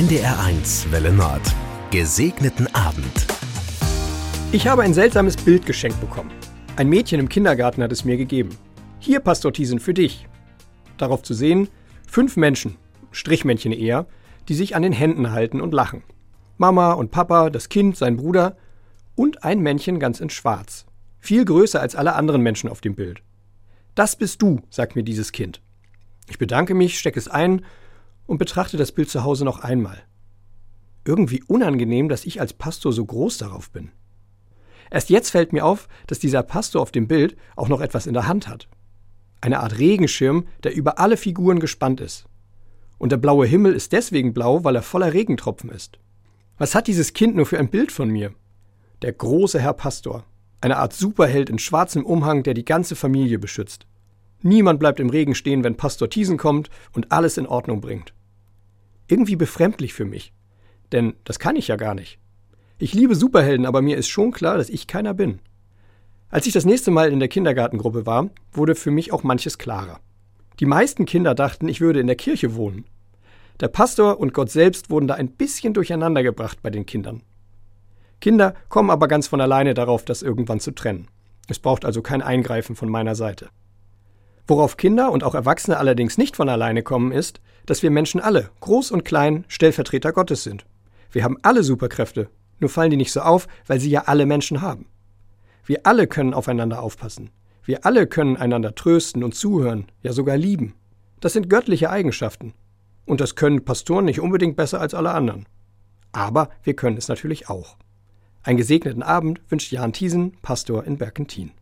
NDR1 Welle Nord. Gesegneten Abend. Ich habe ein seltsames Bild geschenkt bekommen. Ein Mädchen im Kindergarten hat es mir gegeben. Hier, Pastor Thiesen, für dich. Darauf zu sehen, fünf Menschen, Strichmännchen eher, die sich an den Händen halten und lachen. Mama und Papa, das Kind, sein Bruder und ein Männchen ganz in Schwarz. Viel größer als alle anderen Menschen auf dem Bild. Das bist du, sagt mir dieses Kind. Ich bedanke mich, stecke es ein und betrachte das Bild zu Hause noch einmal. Irgendwie unangenehm, dass ich als Pastor so groß darauf bin. Erst jetzt fällt mir auf, dass dieser Pastor auf dem Bild auch noch etwas in der Hand hat. Eine Art Regenschirm, der über alle Figuren gespannt ist. Und der blaue Himmel ist deswegen blau, weil er voller Regentropfen ist. Was hat dieses Kind nur für ein Bild von mir? Der große Herr Pastor. Eine Art Superheld in schwarzem Umhang, der die ganze Familie beschützt. Niemand bleibt im Regen stehen, wenn Pastor Thiesen kommt und alles in Ordnung bringt irgendwie befremdlich für mich. Denn das kann ich ja gar nicht. Ich liebe Superhelden, aber mir ist schon klar, dass ich keiner bin. Als ich das nächste Mal in der Kindergartengruppe war, wurde für mich auch manches klarer. Die meisten Kinder dachten, ich würde in der Kirche wohnen. Der Pastor und Gott selbst wurden da ein bisschen durcheinander gebracht bei den Kindern. Kinder kommen aber ganz von alleine darauf, das irgendwann zu trennen. Es braucht also kein Eingreifen von meiner Seite. Worauf Kinder und auch Erwachsene allerdings nicht von alleine kommen, ist, dass wir Menschen alle, groß und klein, Stellvertreter Gottes sind. Wir haben alle Superkräfte, nur fallen die nicht so auf, weil sie ja alle Menschen haben. Wir alle können aufeinander aufpassen. Wir alle können einander trösten und zuhören, ja sogar lieben. Das sind göttliche Eigenschaften. Und das können Pastoren nicht unbedingt besser als alle anderen. Aber wir können es natürlich auch. Einen gesegneten Abend wünscht Jan Thiesen, Pastor in Berkentin.